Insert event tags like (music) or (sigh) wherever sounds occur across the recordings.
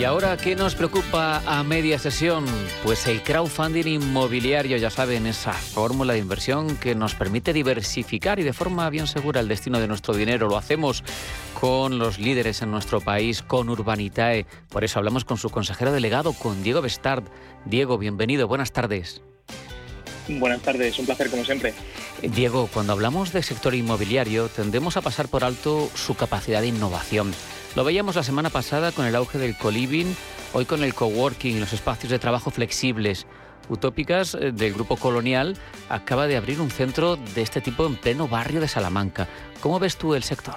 ¿Y ahora qué nos preocupa a media sesión? Pues el crowdfunding inmobiliario, ya saben, esa fórmula de inversión que nos permite diversificar y de forma bien segura el destino de nuestro dinero. Lo hacemos con los líderes en nuestro país, con Urbanitae. Por eso hablamos con su consejero delegado, con Diego Bestard. Diego, bienvenido, buenas tardes. Buenas tardes, un placer como siempre. Diego, cuando hablamos del sector inmobiliario tendemos a pasar por alto su capacidad de innovación. Lo veíamos la semana pasada con el auge del co-living, hoy con el coworking los espacios de trabajo flexibles. Utópicas eh, del Grupo Colonial acaba de abrir un centro de este tipo en pleno barrio de Salamanca. ¿Cómo ves tú el sector?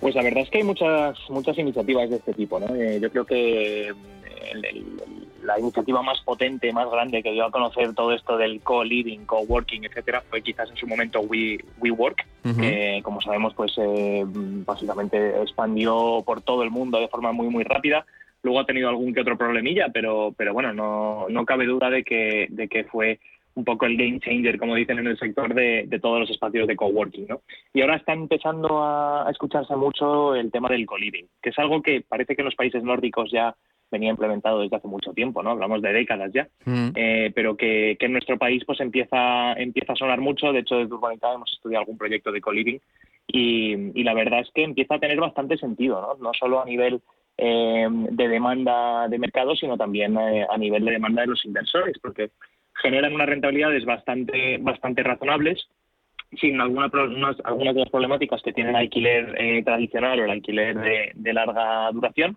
Pues la verdad es que hay muchas muchas iniciativas de este tipo. ¿no? Eh, yo creo que el, la iniciativa más potente, más grande que dio a conocer todo esto del co-living, co-working, etcétera, fue quizás en su momento We, WeWork, que como sabemos, pues eh, básicamente expandió por todo el mundo de forma muy, muy rápida. Luego ha tenido algún que otro problemilla, pero, pero bueno, no, no cabe duda de que, de que fue un poco el game changer, como dicen en el sector de, de todos los espacios de coworking, ¿no? Y ahora está empezando a, a escucharse mucho el tema del co-living, que es algo que parece que en los países nórdicos ya venía implementado desde hace mucho tiempo, ¿no? Hablamos de décadas ya, mm. eh, pero que, en nuestro país pues empieza, empieza a sonar mucho. De hecho, desde Urbanita hemos estudiado algún proyecto de co-living y, la verdad es que empieza a tener bastante sentido, ¿no? No solo a nivel eh, de demanda de mercado, sino también eh, a nivel de demanda de los inversores, porque generan unas rentabilidades bastante, bastante razonables sin alguna, algunas de las problemáticas que tiene el alquiler tradicional o el alquiler de larga duración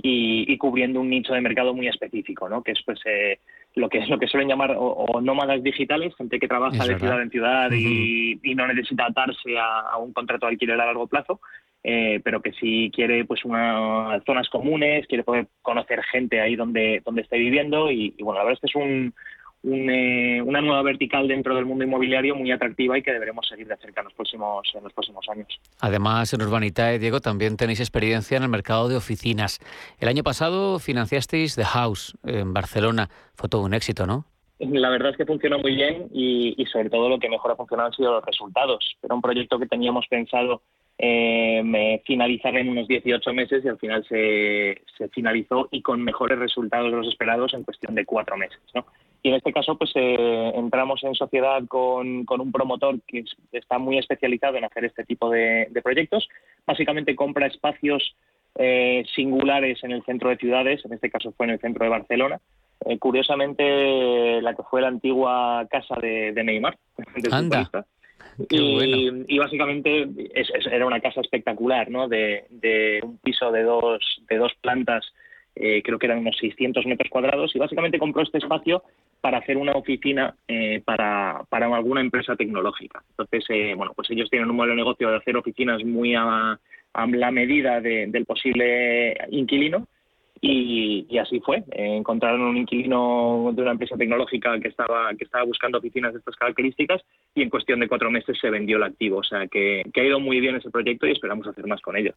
y, cubriendo un nicho de mercado muy específico, ¿no? que es pues eh, lo que es lo que suelen llamar o, nómadas digitales, gente que trabaja de ciudad en ciudad y, no necesita atarse a, un contrato de alquiler a largo plazo, eh, pero que si quiere pues unas zonas comunes, quiere poder conocer gente ahí donde, donde esté viviendo y, y bueno, la verdad es que es un, eh, una nueva vertical dentro del mundo inmobiliario muy atractiva y que deberemos seguir de cerca en los próximos, en los próximos años. Además, en Urbanitae, Diego, también tenéis experiencia en el mercado de oficinas. El año pasado financiasteis The House en Barcelona. Fue todo un éxito, ¿no? La verdad es que funcionó muy bien y, sobre todo lo que mejor ha funcionado han sido los resultados. Era un proyecto que teníamos pensado eh, finalizar en unos 18 meses y al final se, se finalizó y con mejores resultados de los esperados en cuestión de cuatro meses. ¿no? Y en este caso, pues eh, entramos en sociedad con, un promotor que está muy especializado en hacer este tipo de, proyectos. Básicamente compra espacios eh, singulares en el centro de ciudades, en este caso fue en el centro de Barcelona. Eh, curiosamente, la que fue la antigua casa de, Neymar, (laughs) Anda. Y, básicamente era una casa espectacular, ¿no? De, de un piso de dos, de dos plantas eh, creo que eran unos 600 metros cuadrados, y básicamente compró este espacio para hacer una oficina eh, para, para, alguna empresa tecnológica. Entonces, eh, bueno, pues ellos tienen un modelo de negocio de hacer oficinas muy a, la medida del posible inquilino y, así fue. encontraron un inquilino de una empresa tecnológica que estaba, que estaba buscando oficinas de estas características y en cuestión de cuatro meses se vendió el activo. O sea que, ha ido muy bien ese proyecto y esperamos hacer más con ellos.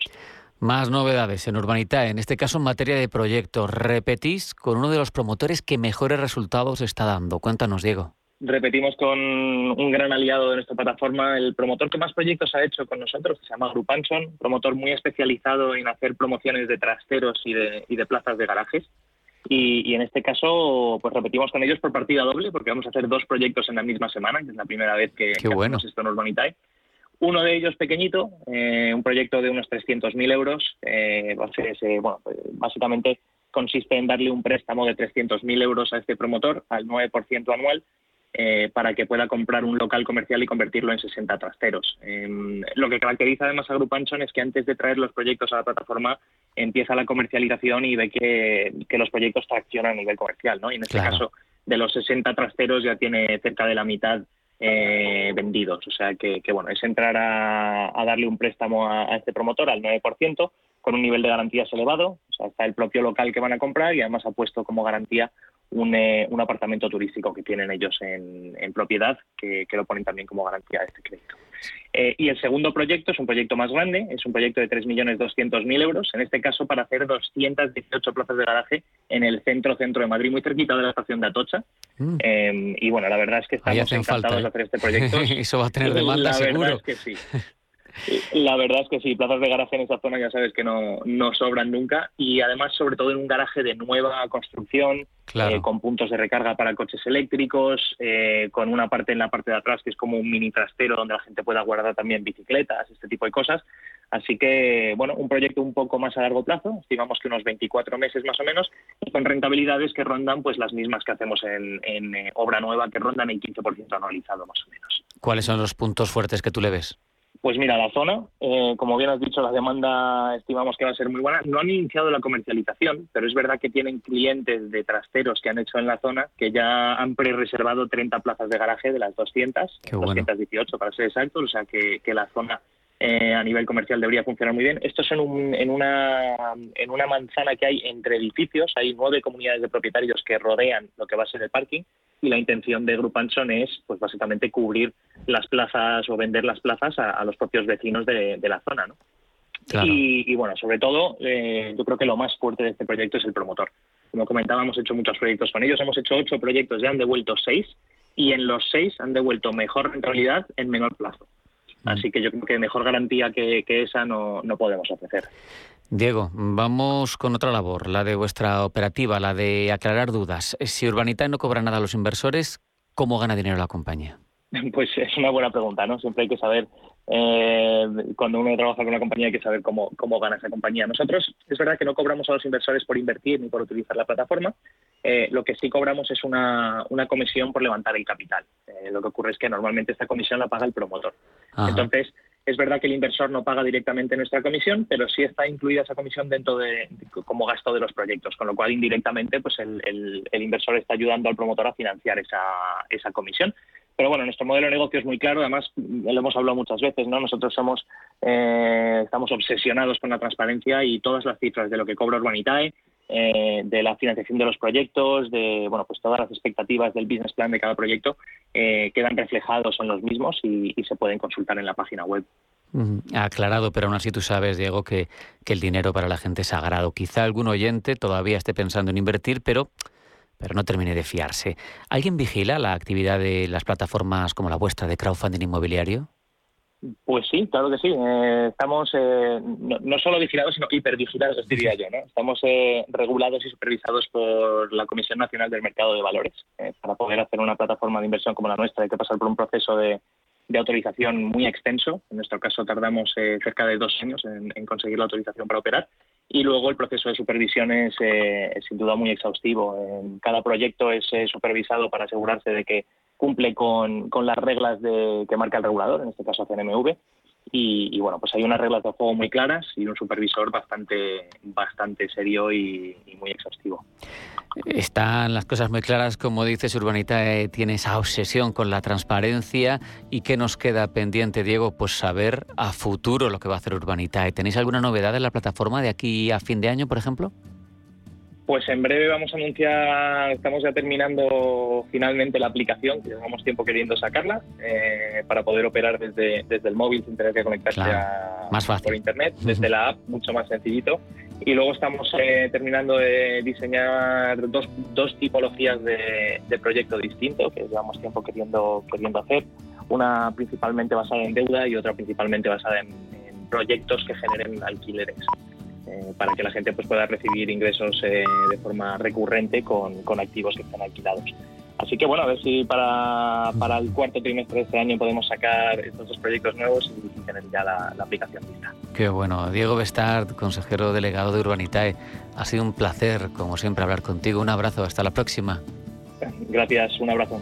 Más novedades en Urbanita, en este caso en materia de proyectos. Repetís con uno de los promotores que mejores resultados está dando. Cuéntanos, Diego repetimos con un gran aliado de nuestra plataforma, el promotor que más proyectos ha hecho con nosotros, que se llama Grupanson, promotor muy especializado en hacer promociones de trasteros y de, y de plazas de garajes. Y, en este caso, pues repetimos con ellos por partida doble, porque vamos a hacer dos proyectos en la misma semana, que es la primera vez que, hacemos esto en Urbanitae. Uno de ellos pequeñito, eh, un proyecto de unos 300.000 euros. Eh, bueno, pues, básicamente consiste en darle un préstamo de 300.000 euros a este promotor al 9% anual eh, para que pueda comprar un local comercial y convertirlo en 60 trasteros. Em, lo que caracteriza además a Grupanson es que antes de traer los proyectos a la plataforma empieza la comercialización y ve que, los proyectos traccionan a nivel comercial. ¿no? Y en este caso, de los 60 trasteros ya tiene cerca de la mitad eh, vendidos. O sea que, bueno, es entrar a, darle un préstamo a, este promotor al 9% con un nivel de garantías elevado. O sea, está el propio local que van a comprar y además ha puesto como garantía un, eh, un apartamento turístico que tienen ellos en, en propiedad, que, que, lo ponen también como garantía de este crédito. Eh, y el segundo proyecto es un proyecto más grande, es un proyecto de 3.200.000 euros, en este caso para hacer 218 plazas de garaje en el centro-centro de Madrid, muy cerquita de la estación de Atocha. Mm. Eh, y bueno, la verdad es que estamos encantados de hacer este proyecto. (laughs) Eso va a tener demanda, la seguro. Verdad es que sí. La verdad es que sí, plazas de garaje en esa zona ya sabes que no, no sobran nunca y además sobre todo en un garaje de nueva construcción, eh, con puntos de recarga para coches eléctricos, eh, con una parte en la parte de atrás que es como un mini trastero donde la gente pueda guardar también bicicletas, este tipo de cosas. Así que, bueno, un proyecto un poco más a largo plazo, estimamos que unos 24 meses más o menos, y con rentabilidades que rondan pues las mismas que hacemos en, en eh, obra nueva, que rondan el 15% anualizado más o menos. ¿Cuáles son los puntos fuertes que tú le ves? Pues mira, la zona, eh, como bien has dicho, la demanda estimamos que va a ser muy buena. No han iniciado la comercialización, pero es verdad que tienen clientes de trasteros que han hecho en la zona que ya han pre-reservado 30 plazas de garaje de las 200, 218 para ser exactos, o sea que, que la zona eh, a nivel comercial debería funcionar muy bien. Esto es en, un, en, una, en una manzana que hay entre edificios, hay nueve comunidades de propietarios que rodean lo que va a ser el parking y la intención de Grupo Anson es pues básicamente cubrir las plazas o vender las plazas a, los propios vecinos de, la zona. ¿no? Y, bueno, sobre todo, eh, yo creo que lo más fuerte de este proyecto es el promotor. Como comentaba, hemos hecho muchos proyectos con ellos, hemos hecho ocho proyectos, ya han devuelto seis y en los seis han devuelto mejor rentabilidad en menor plazo. Así que yo creo que mejor garantía que, esa no, no podemos ofrecer. Diego, vamos con otra labor, la de vuestra operativa, la de aclarar dudas. Si Urbanita no cobra nada a los inversores, ¿cómo gana dinero la compañía? (laughs) Pues es una buena pregunta, ¿no? Siempre hay que saber, eh, cuando uno trabaja con una compañía hay que saber cómo, cómo gana esa compañía. Nosotros es verdad que no cobramos a los inversores por invertir ni por utilizar la plataforma, eh, lo que sí cobramos es una, una comisión por levantar el capital. Eh, lo que ocurre es que normalmente esta comisión la paga el promotor. Entonces, es verdad que el inversor no paga directamente nuestra comisión, pero sí está incluida esa comisión dentro de, como gasto de los proyectos, con lo cual indirectamente pues el, inversor está ayudando al promotor a financiar esa, esa comisión. Pero bueno, nuestro modelo de negocio es muy claro, además lo hemos hablado muchas veces, ¿no? Nosotros somos, eh, estamos obsesionados con la transparencia y todas las cifras de lo que cobra Urbanitae, eh, de la financiación de los proyectos, de bueno, pues todas las expectativas del business plan de cada proyecto eh, quedan reflejados en los mismos y, se pueden consultar en la página web. Aclarado, pero aún así tú sabes, Diego, que, que el dinero para la gente es sagrado. Quizá algún oyente todavía esté pensando en invertir, pero pero no termine de fiarse. ¿Alguien vigila la actividad de las plataformas como la vuestra de crowdfunding inmobiliario? Pues sí, claro que sí. Eh, estamos eh, no, solo vigilados, sino hipervigilados, diría yo. ¿no? Estamos eh, regulados y supervisados por la Comisión Nacional del Mercado de Valores. para poder hacer una plataforma de inversión como la nuestra hay que pasar por un proceso de, autorización muy extenso. En nuestro caso tardamos cerca de dos años en, conseguir la autorización para operar. Y luego el proceso de supervisión es, sin duda muy exhaustivo. cada proyecto es supervisado para asegurarse de que cumple con, con las reglas de, que marca el regulador, en este caso CNMV, y, bueno, pues hay unas reglas de juego muy claras y un supervisor bastante, bastante serio y, muy exhaustivo. Están las cosas muy claras, como dices, Urbanita eh, tiene esa obsesión con la transparencia y qué nos queda pendiente, Diego, pues saber a futuro lo que va a hacer Urbanita. ¿Tenéis alguna novedad en la plataforma de aquí a fin de año, por ejemplo? Pues en breve vamos a anunciar, estamos ya terminando finalmente la aplicación, que llevamos tiempo queriendo sacarla, eh, para poder operar desde, desde el móvil sin tener que conectarse a, más fácil. por internet, desde la app, mucho más sencillito. Y luego estamos eh, terminando de diseñar dos, dos tipologías de, de, proyecto distinto, que llevamos tiempo queriendo, queriendo hacer. Una principalmente basada en deuda y otra principalmente basada en proyectos que generen alquileres. Eh, para que la gente pues, pueda recibir ingresos eh, de forma recurrente con, con, activos que están alquilados. Así que bueno, a ver si para, para, el cuarto trimestre de este año podemos sacar estos dos proyectos nuevos y tener ya la, la aplicación lista. Qué bueno. Diego Bestard, consejero delegado de Urbanitae, ha sido un placer, como siempre, hablar contigo. Un abrazo, hasta la próxima. Gracias, un abrazo.